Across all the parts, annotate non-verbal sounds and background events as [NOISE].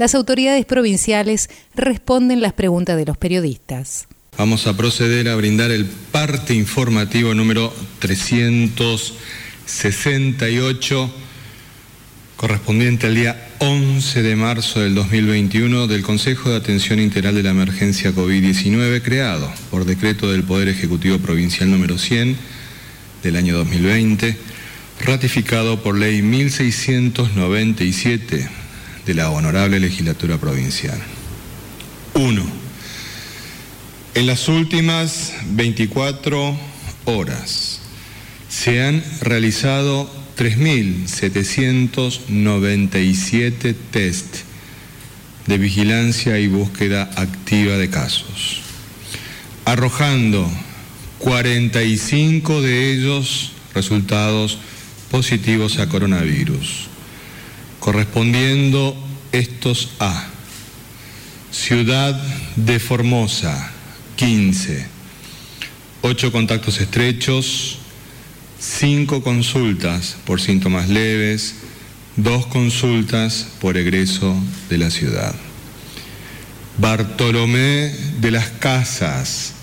las autoridades provinciales responden las preguntas de los periodistas. Vamos a proceder a brindar el parte informativo número 368 correspondiente al día 11 de marzo del 2021 del Consejo de Atención Integral de la Emergencia COVID-19 creado por decreto del Poder Ejecutivo Provincial número 100 del año 2020, ratificado por ley 1697 de la Honorable Legislatura Provincial. 1. En las últimas 24 horas se han realizado 3.797 test de vigilancia y búsqueda activa de casos, arrojando 45 de ellos resultados positivos a coronavirus, correspondiendo estos a Ciudad de Formosa, 15, 8 contactos estrechos, cinco consultas por síntomas leves, dos consultas por egreso de la ciudad. Bartolomé de las Casas,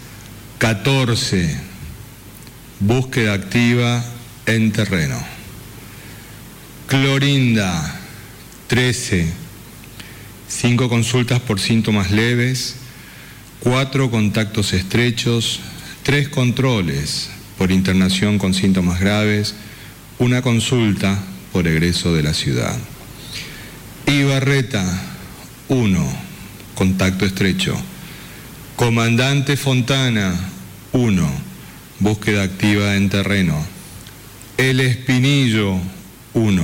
14, búsqueda activa en terreno. Clorinda, 13, cinco consultas por síntomas leves, cuatro contactos estrechos, tres controles por internación con síntomas graves, una consulta por egreso de la ciudad. Ibarreta, 1, contacto estrecho. Comandante Fontana, 1, búsqueda activa en terreno. El Espinillo, 1,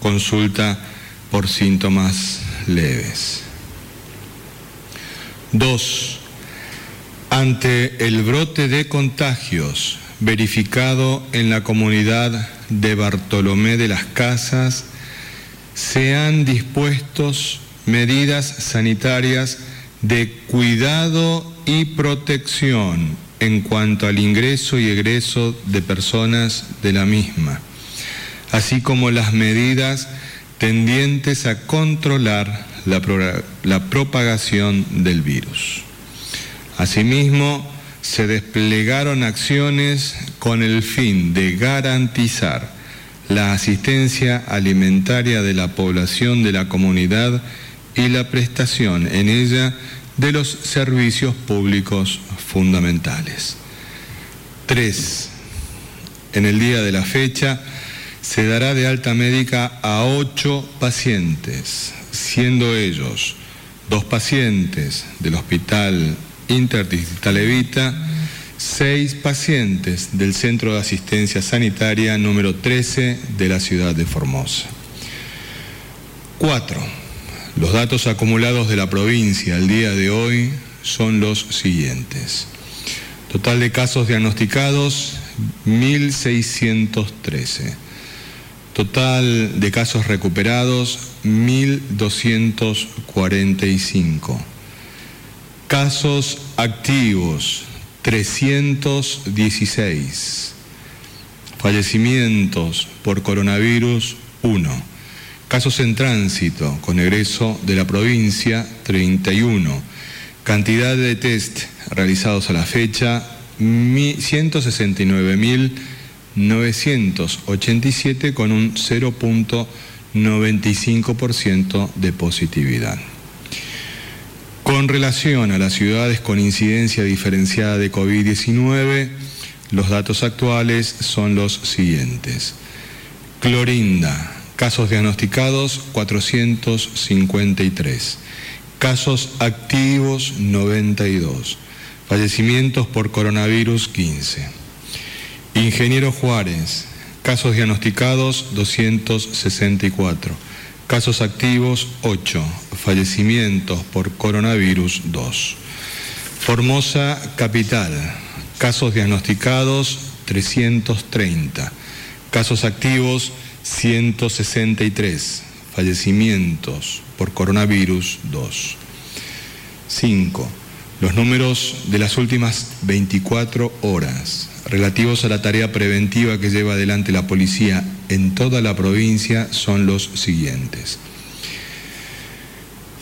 consulta por síntomas leves. 2. Ante el brote de contagios verificado en la comunidad de Bartolomé de las Casas, se han dispuestos medidas sanitarias de cuidado y protección en cuanto al ingreso y egreso de personas de la misma, así como las medidas tendientes a controlar la, propagación del virus. Asimismo, se desplegaron acciones con el fin de garantizar la asistencia alimentaria de la población de la comunidad y la prestación en ella de los servicios públicos fundamentales. 3. En el día de la fecha se dará de alta médica a ocho pacientes, siendo ellos dos pacientes del Hospital Interdistrital Evita, seis pacientes del Centro de Asistencia Sanitaria número 13 de la ciudad de Formosa. Cuatro. Los datos acumulados de la provincia al día de hoy son los siguientes. Total de casos diagnosticados, 1.613. Total de casos recuperados, 1.245. Casos activos, 316. Fallecimientos por coronavirus, 1. Casos en tránsito con egreso de la provincia, 31. Cantidad de test realizados a la fecha, 169.987 con un 0.95% de positividad. Con relación a las ciudades con incidencia diferenciada de COVID-19, los datos actuales son los siguientes. Clorinda, casos diagnosticados 453, casos activos 92, fallecimientos por coronavirus 15. Ingeniero Juárez, casos diagnosticados 264 Casos activos 8, fallecimientos por coronavirus 2. Formosa Capital, casos diagnosticados 330, casos activos 163, fallecimientos por coronavirus 2. 5. Los números de las últimas 24 horas relativos a la tarea preventiva que lleva adelante la policía en toda la provincia son los siguientes.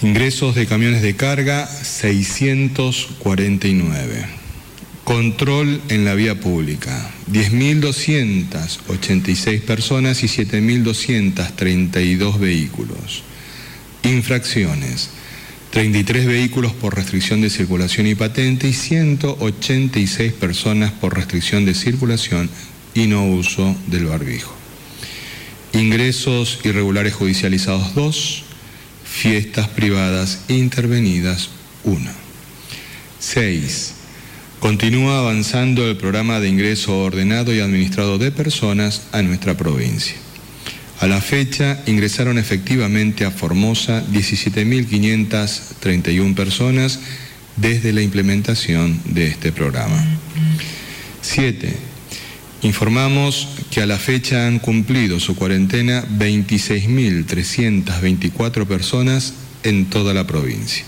Ingresos de camiones de carga 649. Control en la vía pública 10.286 personas y 7.232 vehículos. Infracciones 33 vehículos por restricción de circulación y patente y 186 personas por restricción de circulación y no uso del barbijo. Ingresos irregulares judicializados 2 fiestas privadas intervenidas 1. 6. Continúa avanzando el programa de ingreso ordenado y administrado de personas a nuestra provincia. A la fecha ingresaron efectivamente a Formosa 17.531 personas desde la implementación de este programa. 7 Informamos que a la fecha han cumplido su cuarentena 26.324 personas en toda la provincia.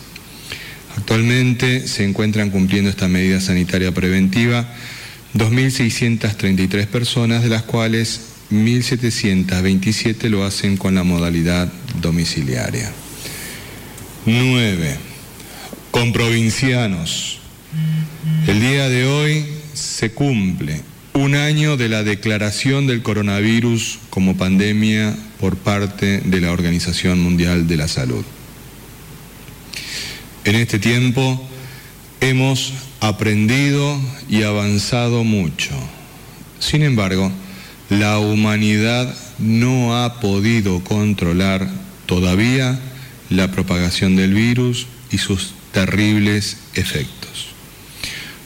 Actualmente se encuentran cumpliendo esta medida sanitaria preventiva 2.633 personas, de las cuales 1.727 lo hacen con la modalidad domiciliaria. 9. Con provincianos. El día de hoy se cumple un año de la declaración del coronavirus como pandemia por parte de la Organización Mundial de la Salud. En este tiempo hemos aprendido y avanzado mucho. Sin embargo, la humanidad no ha podido controlar todavía la propagación del virus y sus terribles efectos.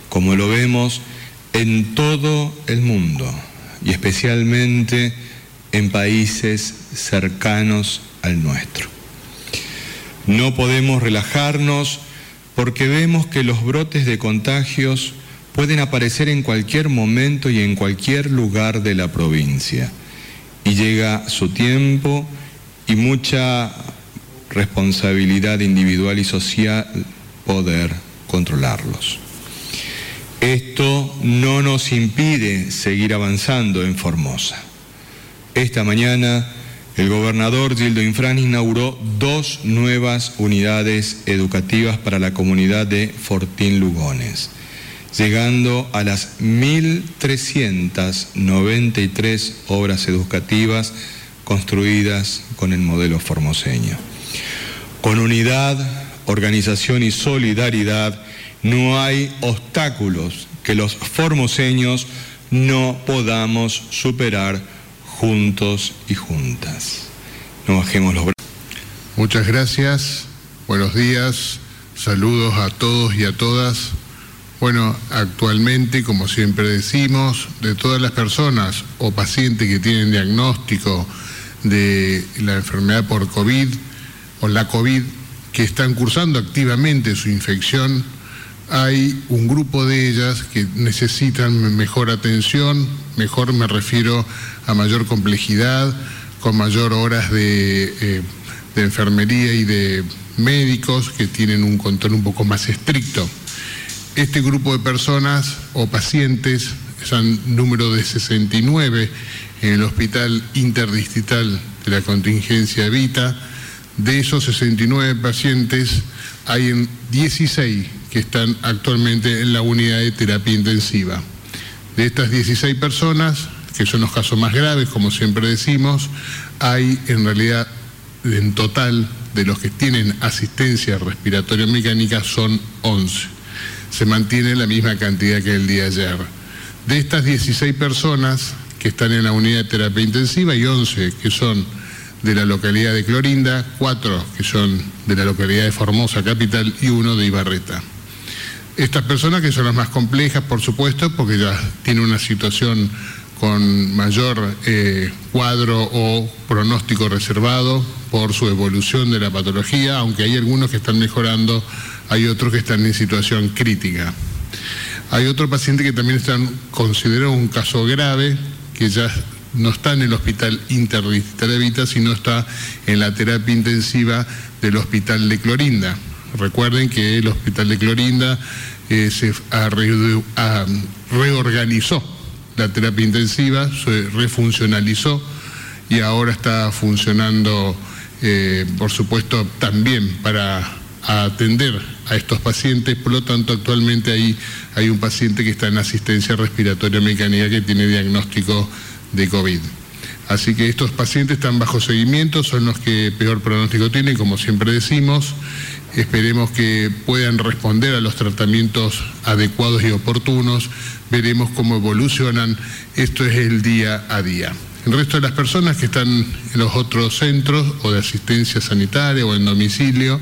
Como lo vemos, en todo el mundo y especialmente en países cercanos al nuestro. No podemos relajarnos porque vemos que los brotes de contagios pueden aparecer en cualquier momento y en cualquier lugar de la provincia. Y llega su tiempo y mucha responsabilidad individual y social poder controlarlos. Esto no nos impide seguir avanzando en Formosa. Esta mañana el gobernador Gildo Infran inauguró dos nuevas unidades educativas para la comunidad de Fortín Lugones, llegando a las 1.393 obras educativas construidas con el modelo formoseño. Con unidad, organización y solidaridad, no hay obstáculos que los formoseños no podamos superar juntos y juntas. No bajemos los brazos. Muchas gracias, buenos días, saludos a todos y a todas. Bueno, actualmente, como siempre decimos, de todas las personas o pacientes que tienen diagnóstico de la enfermedad por COVID o la COVID, que están cursando activamente su infección, hay un grupo de ellas que necesitan mejor atención, mejor me refiero a mayor complejidad, con mayor horas de, eh, de enfermería y de médicos que tienen un control un poco más estricto. Este grupo de personas o pacientes, es un número de 69 en el Hospital Interdistrital de la Contingencia Vita, de esos 69 pacientes hay 16 que están actualmente en la unidad de terapia intensiva. De estas 16 personas, que son los casos más graves, como siempre decimos, hay en realidad en total de los que tienen asistencia respiratoria mecánica son 11. Se mantiene la misma cantidad que el día de ayer. De estas 16 personas que están en la unidad de terapia intensiva, hay 11 que son de la localidad de Clorinda, 4 que son de la localidad de Formosa Capital y uno de Ibarreta. Estas personas que son las más complejas, por supuesto, porque ya tienen una situación con mayor eh, cuadro o pronóstico reservado por su evolución de la patología, aunque hay algunos que están mejorando hay otros que están en situación crítica. Hay otro paciente que también están considerado un caso grave, que ya no está en el hospital interdisciplinar de Vita, sino está en la terapia intensiva del hospital de Clorinda. Recuerden que el hospital de Clorinda eh, se reorganizó la terapia intensiva, se refuncionalizó y ahora está funcionando, eh, por supuesto, también para atender a estos pacientes. Por lo tanto, actualmente ahí hay un paciente que está en asistencia respiratoria mecánica que tiene diagnóstico de COVID. Así que estos pacientes están bajo seguimiento, son los que peor pronóstico tienen, como siempre decimos. Esperemos que puedan responder a los tratamientos adecuados y oportunos. Veremos cómo evolucionan. Esto es el día a día. El resto de las personas que están en los otros centros o de asistencia sanitaria o en domicilio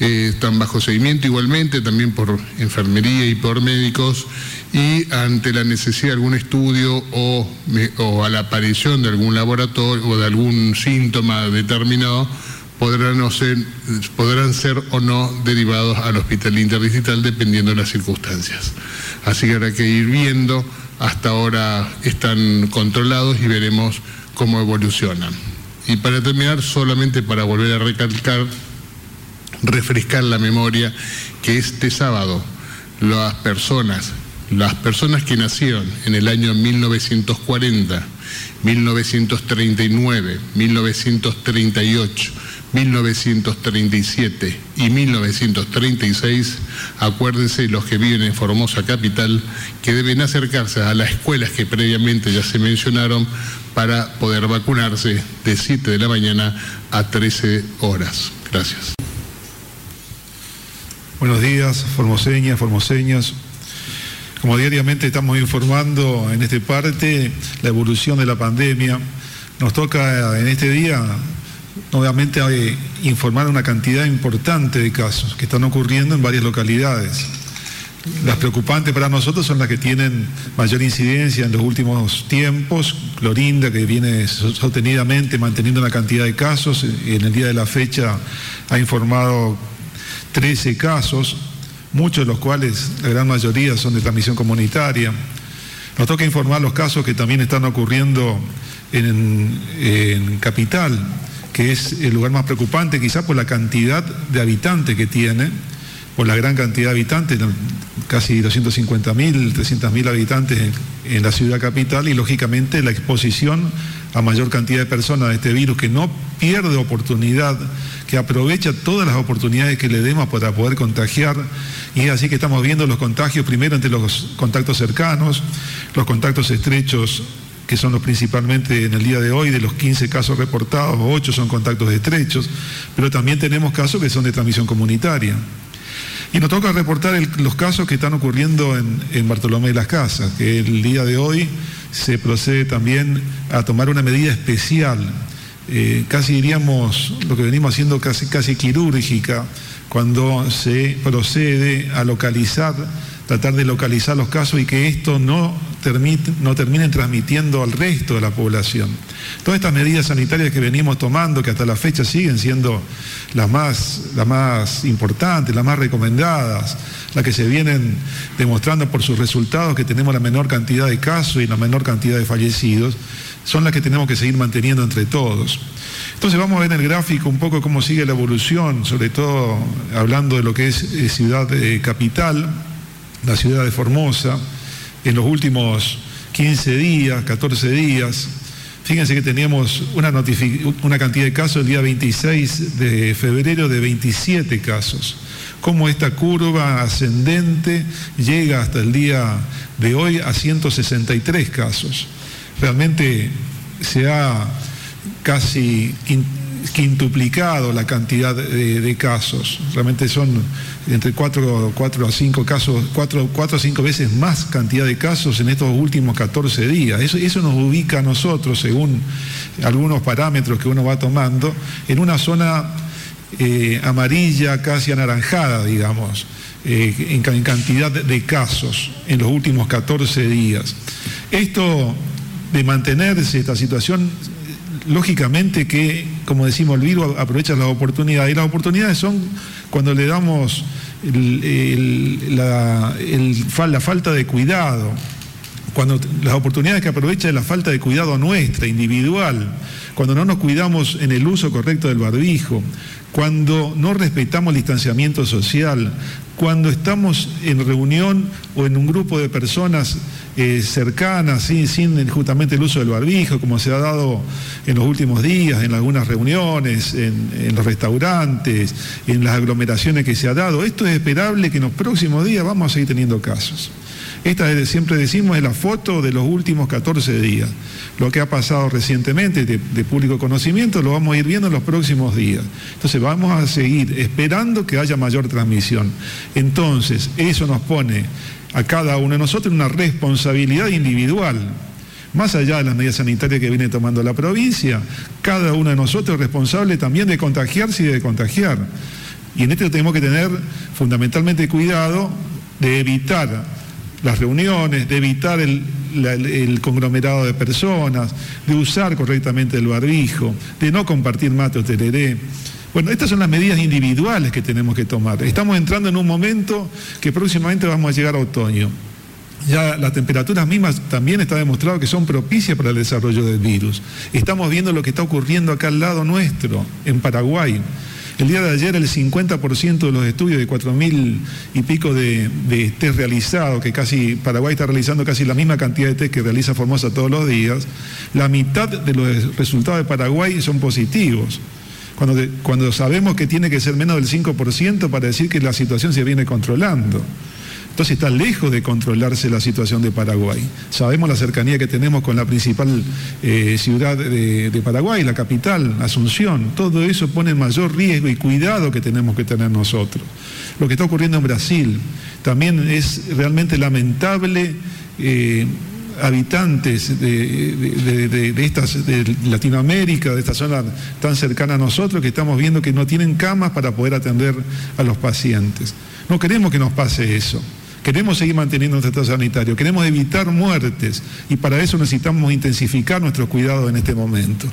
eh, están bajo seguimiento igualmente, también por enfermería y por médicos y ante la necesidad de algún estudio o, a la aparición de algún laboratorio o de algún síntoma determinado, podrán, ser, podrán ser o no derivados al hospital interdigital dependiendo de las circunstancias. Así que habrá que ir viendo, hasta ahora están controlados y veremos cómo evolucionan. Y para terminar, solamente para volver a recalcar, refrescar la memoria, que este sábado las personas las personas que nacieron en el año 1940, 1939, 1938, 1937 y 1936, acuérdense los que viven en Formosa Capital que deben acercarse a las escuelas que previamente ya se mencionaron para poder vacunarse de 7 de la mañana a 13 horas. Gracias. Buenos días, formoseñas, formoseñas. Como diariamente estamos informando en este parte la evolución de la pandemia, nos toca en este día nuevamente eh, informar una cantidad importante de casos que están ocurriendo en varias localidades. Las preocupantes para nosotros son las que tienen mayor incidencia en los últimos tiempos. Clorinda, que viene sostenidamente manteniendo una cantidad de casos, en el día de la fecha ha informado 13 casos, muchos de los cuales, la gran mayoría, son de transmisión comunitaria. Nos toca informar los casos que también están ocurriendo en, Capital, que es el lugar más preocupante quizás por la cantidad de habitantes que tiene, por la gran cantidad de habitantes, casi 250.000, 300.000 habitantes en, la ciudad capital y lógicamente la exposición a mayor cantidad de personas de este virus que no pierde oportunidad, que aprovecha todas las oportunidades que le demos para poder contagiar. Y es así que estamos viendo los contagios primero entre los contactos cercanos, los contactos estrechos que son los principalmente en el día de hoy, de los 15 casos reportados, 8 son contactos estrechos, pero también tenemos casos que son de transmisión comunitaria. Y nos toca reportar los casos que están ocurriendo en, Bartolomé de las Casas, que el día de hoy se procede también a tomar una medida especial, eh, casi diríamos lo que venimos haciendo casi, casi quirúrgica, cuando se procede a localizar, tratar de localizar los casos y que esto no, no termine transmitiendo al resto de la población. Todas estas medidas sanitarias que venimos tomando, que hasta la fecha siguen siendo las más, las más importantes, las más recomendadas, las que se vienen demostrando por sus resultados que tenemos la menor cantidad de casos y la menor cantidad de fallecidos, son las que tenemos que seguir manteniendo entre todos. Entonces vamos a ver en el gráfico un poco cómo sigue la evolución, sobre todo hablando de lo que es eh, ciudad eh, capital, la ciudad de Formosa, en los últimos 15 días, 14 días. Fíjense que teníamos una, cantidad de casos el día 26 de febrero de 27 casos. Cómo esta curva ascendente llega hasta el día de hoy a 163 casos. Realmente se ha casi quintuplicado la cantidad de, casos. Realmente son entre 4, a 5 casos, 4, a 5 veces más cantidad de casos en estos últimos 14 días. Eso, eso nos ubica a nosotros, según algunos parámetros que uno va tomando, en una zona eh, amarilla, casi anaranjada, digamos, eh, en, en, cantidad de casos en los últimos 14 días. Esto de mantenerse esta situación lógicamente que, como decimos, el virus aprovecha las oportunidades y las oportunidades son cuando le damos la, la falta de cuidado, cuando las oportunidades que aprovecha es la falta de cuidado nuestra, individual, cuando no nos cuidamos en el uso correcto del barbijo, cuando no respetamos el distanciamiento social, cuando estamos en reunión o en un grupo de personas eh, cercanas, sin, justamente el uso del barbijo, como se ha dado en los últimos días, en algunas reuniones, en, en, los restaurantes, en las aglomeraciones que se ha dado. Esto es esperable que en los próximos días vamos a seguir teniendo casos. Esta siempre decimos es la foto de los últimos 14 días. Lo que ha pasado recientemente de, público conocimiento lo vamos a ir viendo en los próximos días. Entonces vamos a seguir esperando que haya mayor transmisión. Entonces eso nos pone a cada uno de nosotros una responsabilidad individual. Más allá de las medidas sanitarias que viene tomando la provincia, cada uno de nosotros es responsable también de contagiarse y de contagiar. Y en esto tenemos que tener fundamentalmente cuidado de evitar las reuniones, de evitar el, conglomerado de personas, de usar correctamente el barbijo, de no compartir mate o tereré. Bueno, estas son las medidas individuales que tenemos que tomar. Estamos entrando en un momento que próximamente vamos a llegar a otoño. Ya las temperaturas mismas también está demostrado que son propicias para el desarrollo del virus. Estamos viendo lo que está ocurriendo acá al lado nuestro, en Paraguay. El día de ayer el 50% de los estudios de 4.000 y pico de, test realizados, que casi Paraguay está realizando casi la misma cantidad de test que realiza Formosa todos los días, la mitad de los resultados de Paraguay son positivos. Cuando sabemos que tiene que ser menos del 5% para decir que la situación se viene controlando. Entonces está lejos de controlarse la situación de Paraguay. Sabemos la cercanía que tenemos con la principal eh, ciudad de, Paraguay, la capital, Asunción. Todo eso pone mayor riesgo y cuidado que tenemos que tener nosotros. Lo que está ocurriendo en Brasil también es realmente lamentable. Eh, habitantes de, estas, de Latinoamérica, de esta zona tan cercana a nosotros, que estamos viendo que no tienen camas para poder atender a los pacientes. No queremos que nos pase eso. Queremos seguir manteniendo nuestro estado sanitario, queremos evitar muertes y para eso necesitamos intensificar nuestros cuidados en este momento.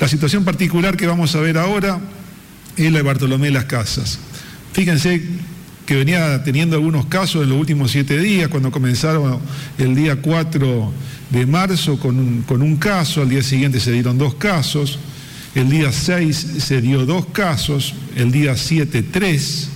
La situación particular que vamos a ver ahora es la de Bartolomé las Casas. Fíjense que venía teniendo algunos casos en los últimos siete días, cuando comenzaron el día 4 de marzo con un, con un caso, al día siguiente se dieron dos casos, el día 6 se dio dos casos, el día 7 tres,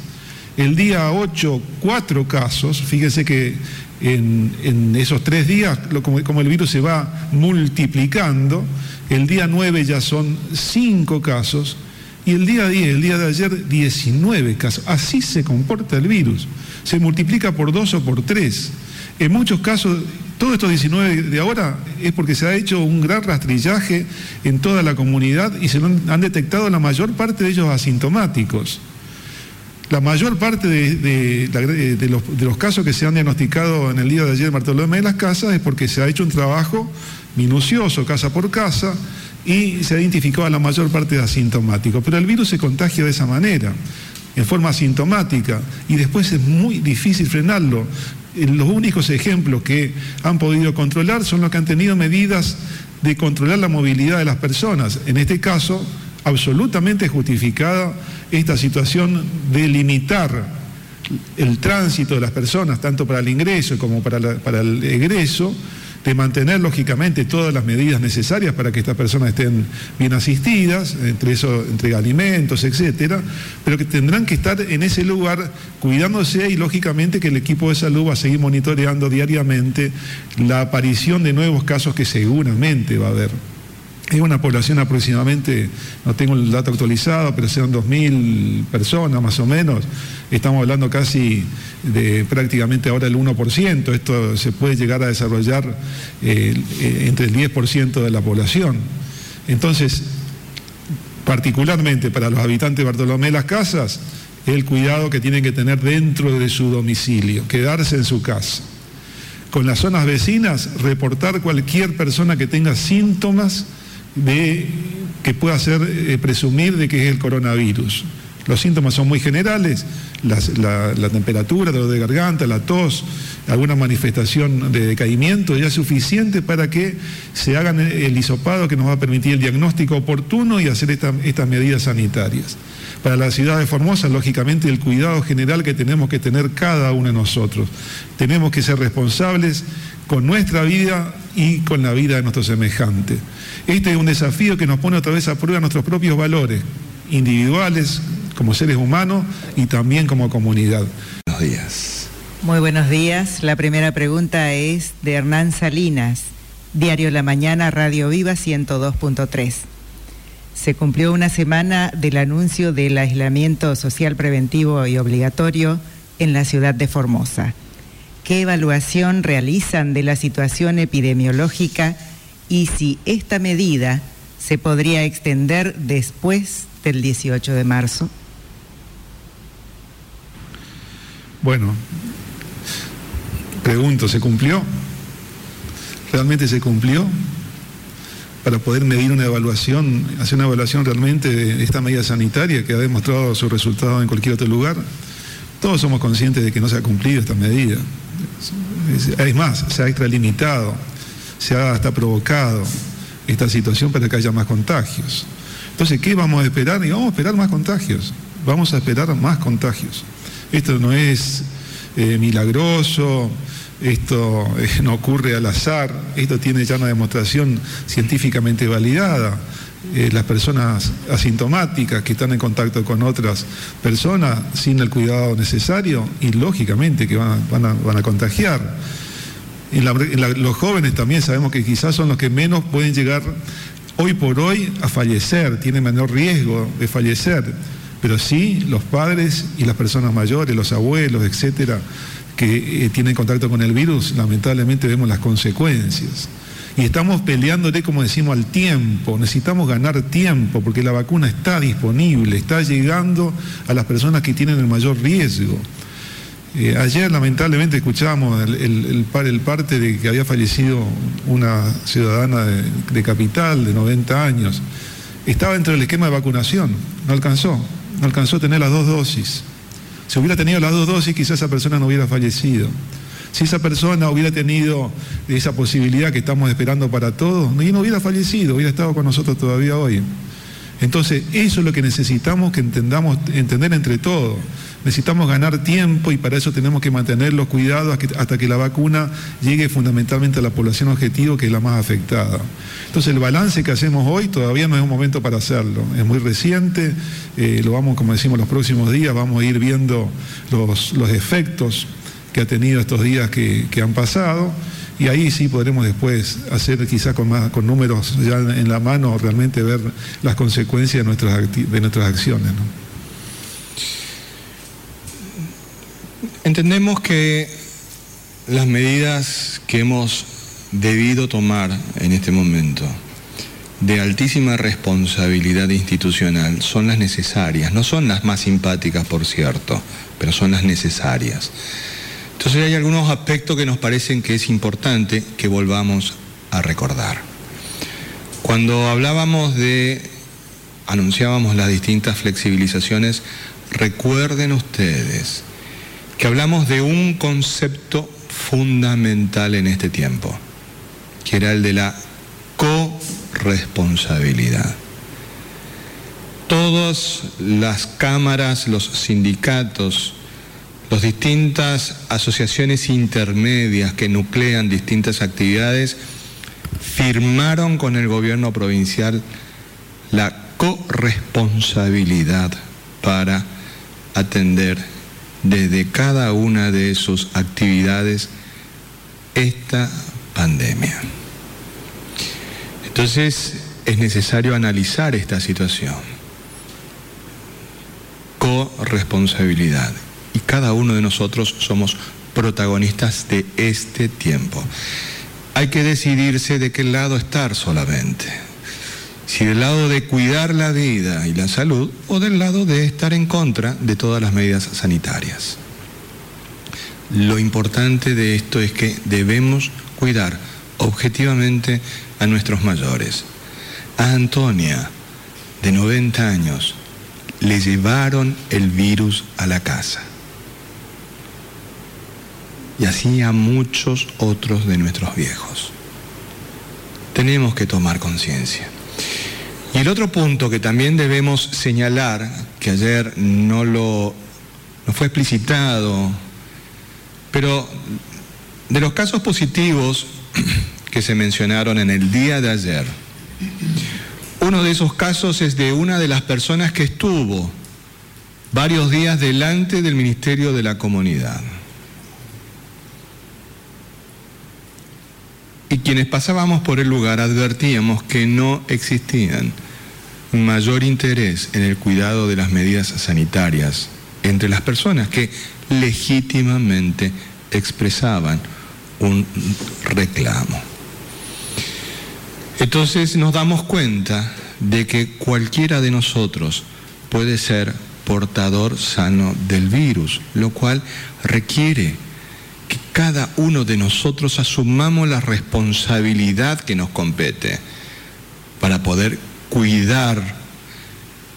el día 8, cuatro casos. Fíjense que en, esos tres días, como, el virus se va multiplicando, el día 9 ya son cinco casos y el día 10, el día de ayer, 19 casos. Así se comporta el virus. Se multiplica por dos o por tres. En muchos casos, todos estos 19 de ahora es porque se ha hecho un gran rastrillaje en toda la comunidad y se han detectado la mayor parte de ellos asintomáticos. La mayor parte de, los, casos que se han diagnosticado en el día de ayer en Bartolomé de las Casas es porque se ha hecho un trabajo minucioso, casa por casa, y se ha identificado a la mayor parte de asintomáticos. Pero el virus se contagia de esa manera, en forma asintomática, y después es muy difícil frenarlo. Eh, los únicos ejemplos que han podido controlar son los que han tenido medidas de controlar la movilidad de las personas. En este caso, absolutamente justificada esta situación de limitar el tránsito de las personas, tanto para el ingreso como para, el egreso, de mantener lógicamente todas las medidas necesarias para que estas personas estén bien asistidas, entre eso, entre alimentos, etcétera, pero que tendrán que estar en ese lugar cuidándose y lógicamente que el equipo de salud va a seguir monitoreando diariamente la aparición de nuevos casos que seguramente va a haber. Es una población aproximadamente, no tengo el dato actualizado, pero sean 2.000 personas más o menos. Estamos hablando casi de prácticamente ahora el 1%. Esto se puede llegar a desarrollar eh, entre el 10% de la población. Entonces, particularmente para los habitantes de Bartolomé Las Casas, el cuidado que tienen que tener dentro de su domicilio, quedarse en su casa. Con las zonas vecinas, reportar cualquier persona que tenga síntomas de, que pueda hacer eh, presumir de que es el coronavirus. Los síntomas son muy generales, la, temperatura, dolor de garganta, la tos, alguna manifestación de decaimiento, ya es suficiente para que se hagan el hisopado que nos va a permitir el diagnóstico oportuno y hacer estas medidas sanitarias. Para la ciudad de Formosa, lógicamente, el cuidado general que tenemos que tener cada uno de nosotros. Tenemos que ser responsables con nuestra vida y con la vida de nuestros semejantes. Este es un desafío que nos pone otra vez a prueba nuestros propios valores individuales, como seres humanos y también como comunidad. Buenos días. Muy buenos días. La primera pregunta es de Hernán Salinas, Diario La Mañana, Radio Viva 102.3. Se cumplió una semana del anuncio del aislamiento social preventivo y obligatorio en la ciudad de Formosa. ¿Qué evaluación realizan de la situación epidemiológica y si esta medida se podría extender después del 18 de marzo? Bueno, pregunto, ¿se cumplió? ¿Realmente se cumplió? Para poder medir una evaluación, hacer una evaluación realmente de esta medida sanitaria que ha demostrado su resultado en cualquier otro lugar. Todos somos conscientes de que no se ha cumplido esta medida. Es más, se ha extralimitado, se ha hasta provocado esta situación para que haya más contagios. Entonces, ¿qué vamos a esperar? Y vamos a esperar más contagios. Vamos a esperar más contagios. Esto no es eh, milagroso, esto eh, [LAUGHS] no ocurre al azar, esto tiene ya una demostración científicamente validada. Eh, las personas asintomáticas que están en contacto con otras personas sin el cuidado necesario y lógicamente que van a, contagiar. los jóvenes también sabemos que quizás son los que menos pueden llegar hoy por hoy a fallecer, tienen menor riesgo de fallecer, pero sí los padres y las personas mayores, los abuelos, etcétera, que eh, tienen contacto con el virus, lamentablemente vemos las consecuencias. Y estamos peleándole, como decimos, al tiempo. Necesitamos ganar tiempo porque la vacuna está disponible, está llegando a las personas que tienen el mayor riesgo. Eh, ayer lamentablemente escuchábamos el, parte de que había fallecido una ciudadana de, capital de 90 años. Estaba dentro del esquema de vacunación, no alcanzó, no alcanzó a tener las dos dosis. Si hubiera tenido las dos dosis, quizás esa persona no hubiera fallecido. Si esa persona hubiera tenido esa posibilidad que estamos esperando para todos, no hubiera fallecido, hubiera estado con nosotros todavía hoy. Entonces, eso es lo que necesitamos que entendamos, entender entre todos. Necesitamos ganar tiempo y para eso tenemos que mantener los cuidados hasta que la vacuna llegue fundamentalmente a la población objetivo, que es la más afectada. Entonces, el balance que hacemos hoy todavía no es un momento para hacerlo. Es muy reciente, eh, lo vamos, como decimos, los próximos días, vamos a ir viendo los, efectos que ha tenido estos días que han pasado y ahí sí podremos después hacer quizás con, con números ya en la mano realmente ver las consecuencias de nuestras, de nuestras acciones. Entendemos que las medidas que hemos debido tomar en este momento de altísima responsabilidad institucional son las necesarias, no son las más simpáticas por cierto, pero son las necesarias. Entonces hay algunos aspectos que nos parecen que es importante que volvamos a recordar. Cuando hablábamos de, anunciábamos las distintas flexibilizaciones, recuerden ustedes que hablamos de un concepto fundamental en este tiempo, que era el de la corresponsabilidad. Todas las cámaras, los sindicatos, las distintas asociaciones intermedias que nuclean distintas actividades firmaron con el gobierno provincial la corresponsabilidad para atender desde cada una de sus actividades esta pandemia. Entonces es necesario analizar esta situación. Corresponsabilidad y cada uno de nosotros somos protagonistas de este tiempo. Hay que decidirse de qué lado estar solamente. Si del lado de cuidar la vida y la salud o del lado de estar en contra de todas las medidas sanitarias. Lo importante de esto es que debemos cuidar objetivamente a nuestros mayores. A Antonia, de 90 años, le llevaron el virus a la casa y así a muchos otros de nuestros viejos. Tenemos que tomar conciencia. Y el otro punto que también debemos señalar, que ayer no lo no fue explicitado, pero de los casos positivos [CLEARS THROAT] que se mencionaron en el día de ayer, uno de esos casos es de una de las personas que estuvo varios días delante del Ministerio de la Comunidad. Y quienes pasábamos por el lugar advertíamos que no existían mayor interés en el cuidado de las medidas sanitarias entre las personas que legítimamente expresaban un reclamo. Entonces nos damos cuenta de que cualquiera de nosotros puede ser portador sano del virus, lo cual requiere cada uno de nosotros asumamos la responsabilidad que nos compete para poder cuidar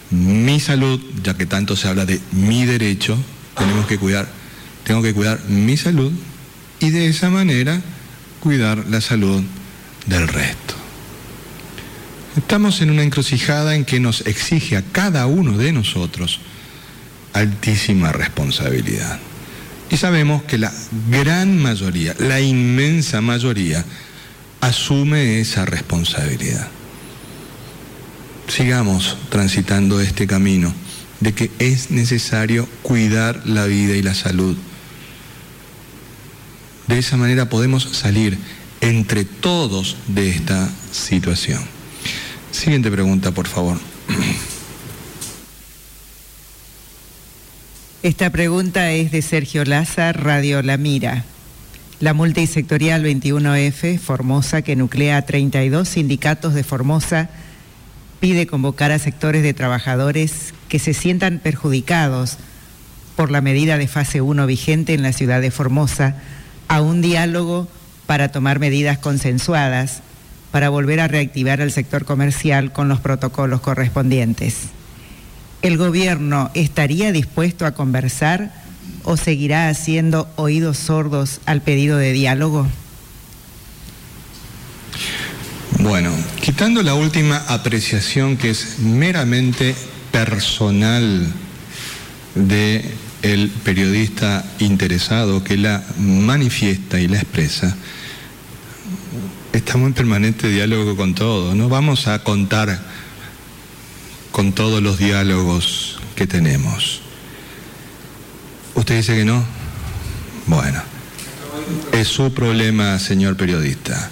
mi salud, ya que tanto se habla de mi derecho, tenemos que cuidar, tengo que cuidar mi salud y de esa manera cuidar la salud del resto. Estamos en una encrucijada en que nos exige a cada uno de nosotros altísima responsabilidad. Y sabemos que la gran mayoría, la inmensa mayoría, asume esa responsabilidad. Sigamos transitando este camino de que es necesario cuidar la vida y la salud. De esa manera podemos salir entre todos de esta situación. Siguiente pregunta, por favor. [CLEARS THROAT] Esta pregunta es de Sergio Laza, Radio La Mira. La multisectorial 21F, Formosa, que nuclea a 32 sindicatos de Formosa, pide convocar a sectores de trabajadores que se sientan perjudicados por la medida de fase 1 vigente en la ciudad de Formosa a un diálogo para tomar medidas consensuadas para volver a reactivar el sector comercial con los protocolos correspondientes. ¿El gobierno estaría dispuesto a conversar o seguirá haciendo oídos sordos al pedido de diálogo? Bueno, quitando la última apreciación que es meramente personal de el periodista interesado que la manifiesta y la expresa, estamos en permanente diálogo con todo. No vamos a contar con todos los diálogos que tenemos. ¿Usted dice que no? Bueno, es su problema, señor periodista.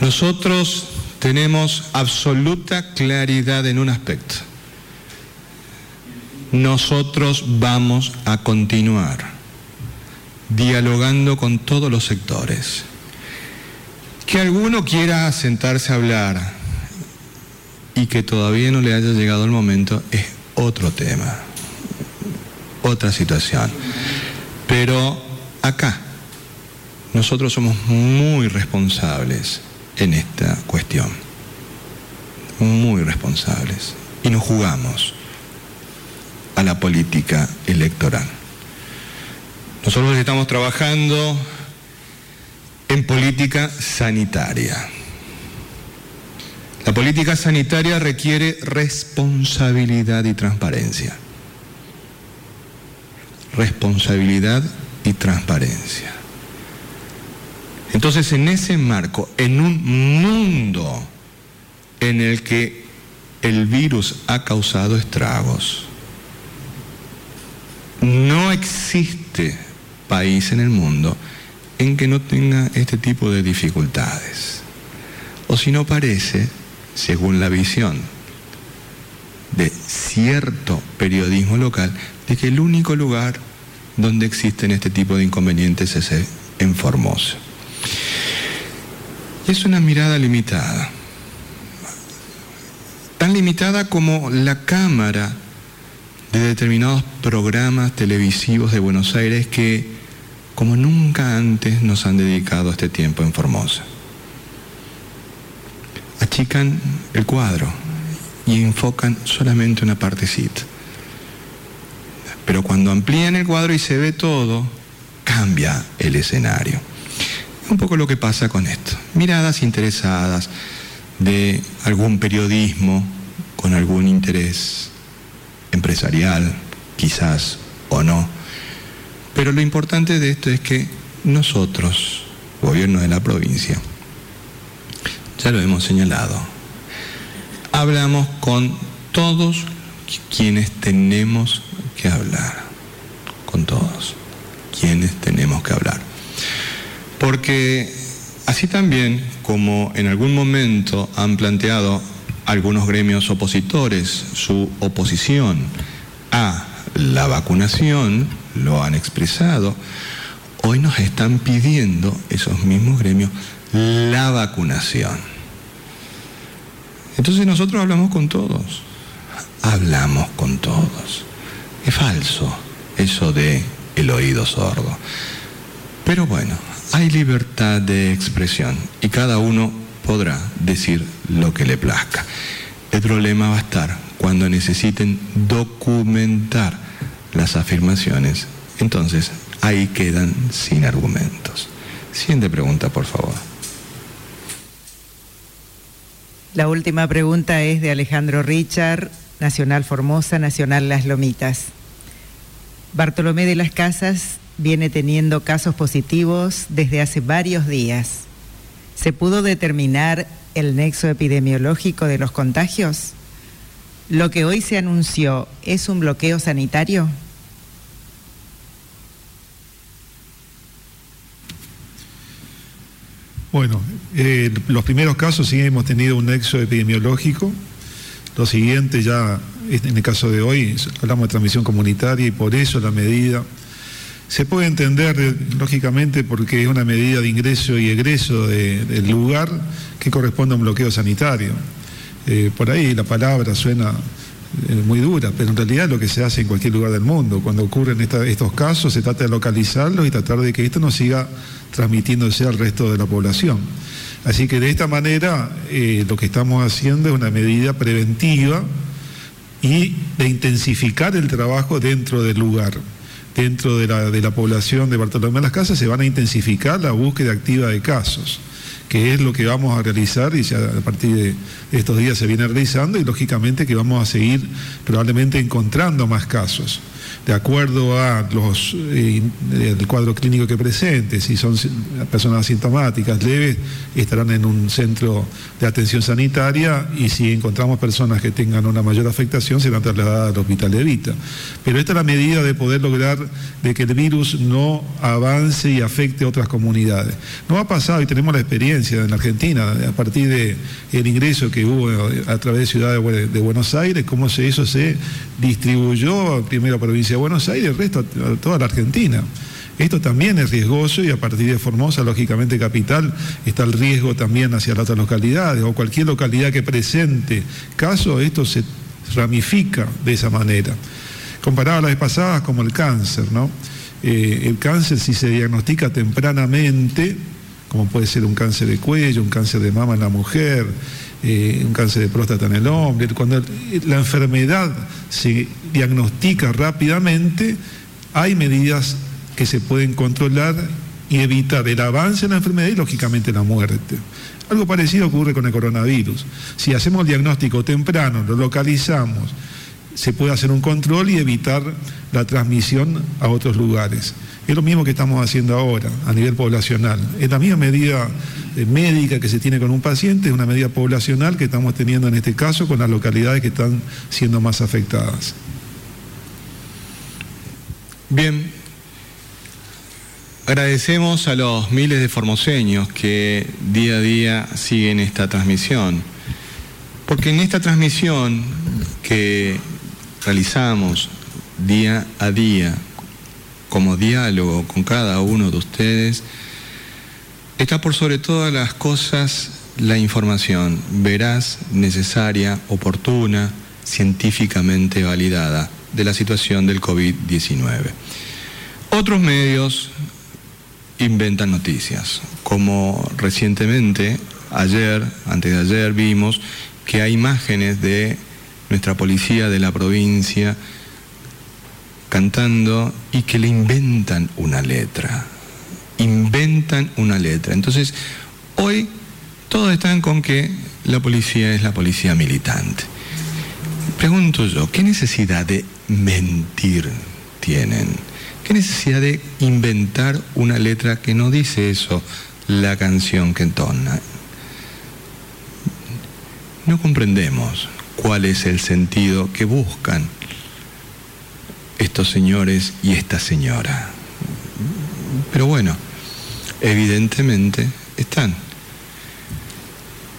Nosotros tenemos absoluta claridad en un aspecto. Nosotros vamos a continuar dialogando con todos los sectores. Que alguno quiera sentarse a hablar y que todavía no le haya llegado el momento es otro tema, otra situación. Pero acá nosotros somos muy responsables en esta cuestión, muy responsables, y nos jugamos a la política electoral. Nosotros estamos trabajando en política sanitaria. La política sanitaria requiere responsabilidad y transparencia. Responsabilidad y transparencia. Entonces, en ese marco, en un mundo en el que el virus ha causado estragos, no existe país en el mundo en que no tenga este tipo de dificultades. O si no parece, según la visión de cierto periodismo local, de que el único lugar donde existen este tipo de inconvenientes es en Formosa. Es una mirada limitada, tan limitada como la cámara de determinados programas televisivos de Buenos Aires que como nunca antes nos han dedicado este tiempo en Formosa el cuadro y enfocan solamente una partecita. Pero cuando amplían el cuadro y se ve todo, cambia el escenario. Un poco lo que pasa con esto. Miradas interesadas de algún periodismo con algún interés empresarial, quizás o no. Pero lo importante de esto es que nosotros, gobierno de la provincia, ya lo hemos señalado, hablamos con todos quienes tenemos que hablar, con todos quienes tenemos que hablar. Porque así también como en algún momento han planteado algunos gremios opositores su oposición a la vacunación, lo han expresado, hoy nos están pidiendo esos mismos gremios la vacunación. Entonces nosotros hablamos con todos, hablamos con todos. Es falso eso de el oído sordo. Pero bueno, hay libertad de expresión y cada uno podrá decir lo que le plazca. El problema va a estar cuando necesiten documentar las afirmaciones. Entonces, ahí quedan sin argumentos. Siguiente pregunta, por favor. La última pregunta es de Alejandro Richard, Nacional Formosa, Nacional Las Lomitas. Bartolomé de las Casas viene teniendo casos positivos desde hace varios días. ¿Se pudo determinar el nexo epidemiológico de los contagios? ¿Lo que hoy se anunció es un bloqueo sanitario? Bueno, eh, los primeros casos sí hemos tenido un nexo epidemiológico. Lo siguiente ya, en el caso de hoy, hablamos de transmisión comunitaria y por eso la medida se puede entender, eh, lógicamente, porque es una medida de ingreso y egreso del lugar que corresponde a un bloqueo sanitario. Eh, por ahí la palabra suena muy dura, pero en realidad es lo que se hace en cualquier lugar del mundo. Cuando ocurren estos casos se trata de localizarlos y tratar de que esto no siga transmitiéndose al resto de la población. Así que de esta manera eh, lo que estamos haciendo es una medida preventiva y de intensificar el trabajo dentro del lugar. Dentro de la, de la población de Bartolomé de las Casas se van a intensificar la búsqueda activa de casos que es lo que vamos a realizar y ya a partir de estos días se viene realizando y lógicamente que vamos a seguir probablemente encontrando más casos de acuerdo a los eh, cuadro clínico que presente, si son personas asintomáticas leves, estarán en un centro de atención sanitaria y si encontramos personas que tengan una mayor afectación serán trasladadas al hospital de Vita. Pero esta es la medida de poder lograr de que el virus no avance y afecte a otras comunidades. No ha pasado y tenemos la experiencia en Argentina a partir del el ingreso que hubo a través de Ciudad de Buenos Aires, cómo se, eso se distribuyó primero a provincia Buenos Aires, el resto a toda la Argentina. Esto también es riesgoso y a partir de Formosa, lógicamente capital, está el riesgo también hacia las otras localidades o cualquier localidad que presente caso, esto se ramifica de esa manera. Comparado a las pasadas como el cáncer, ¿no? Eh, el cáncer si se diagnostica tempranamente, como puede ser un cáncer de cuello, un cáncer de mama en la mujer, eh, un cáncer de próstata en el hombre, cuando la enfermedad se diagnostica rápidamente, hay medidas que se pueden controlar y evitar el avance de la enfermedad y lógicamente la muerte. Algo parecido ocurre con el coronavirus. Si hacemos el diagnóstico temprano, lo localizamos, se puede hacer un control y evitar la transmisión a otros lugares. Es lo mismo que estamos haciendo ahora a nivel poblacional. Es la misma medida eh, médica que se tiene con un paciente, es una medida poblacional que estamos teniendo en este caso con las localidades que están siendo más afectadas. Bien, agradecemos a los miles de formoseños que día a día siguen esta transmisión, porque en esta transmisión que realizamos día a día como diálogo con cada uno de ustedes, está por sobre todas las cosas la información veraz, necesaria, oportuna, científicamente validada de la situación del COVID-19. Otros medios inventan noticias, como recientemente, ayer, antes de ayer, vimos que hay imágenes de nuestra policía de la provincia cantando y que le inventan una letra. Inventan una letra. Entonces, hoy todos están con que la policía es la policía militante. Pregunto yo, ¿qué necesidad de mentir tienen? ¿Qué necesidad de inventar una letra que no dice eso la canción que entona? No comprendemos cuál es el sentido que buscan estos señores y esta señora. Pero bueno, evidentemente están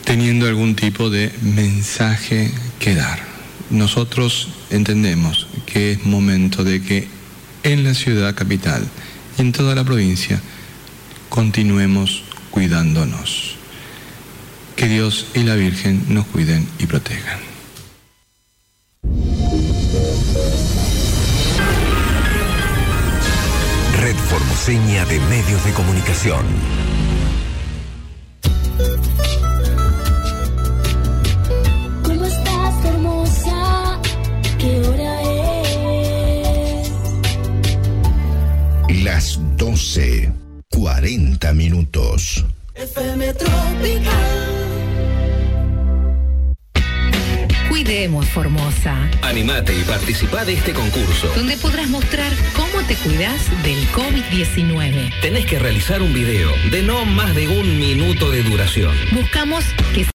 teniendo algún tipo de mensaje que dar. Nosotros entendemos que es momento de que en la ciudad capital y en toda la provincia continuemos cuidándonos. Que Dios y la Virgen nos cuiden y protejan. Formoseña de Medios de Comunicación. ¿Cómo estás, hermosa? ¿Qué hora es? Las 12, 40 minutos. FM Tropical. Cuidemos Formosa, Animate y participa de este concurso. donde podrás mostrar cómo te cuidas del COVID-19. Tenés que realizar un video de no más de un minuto de duración. Buscamos que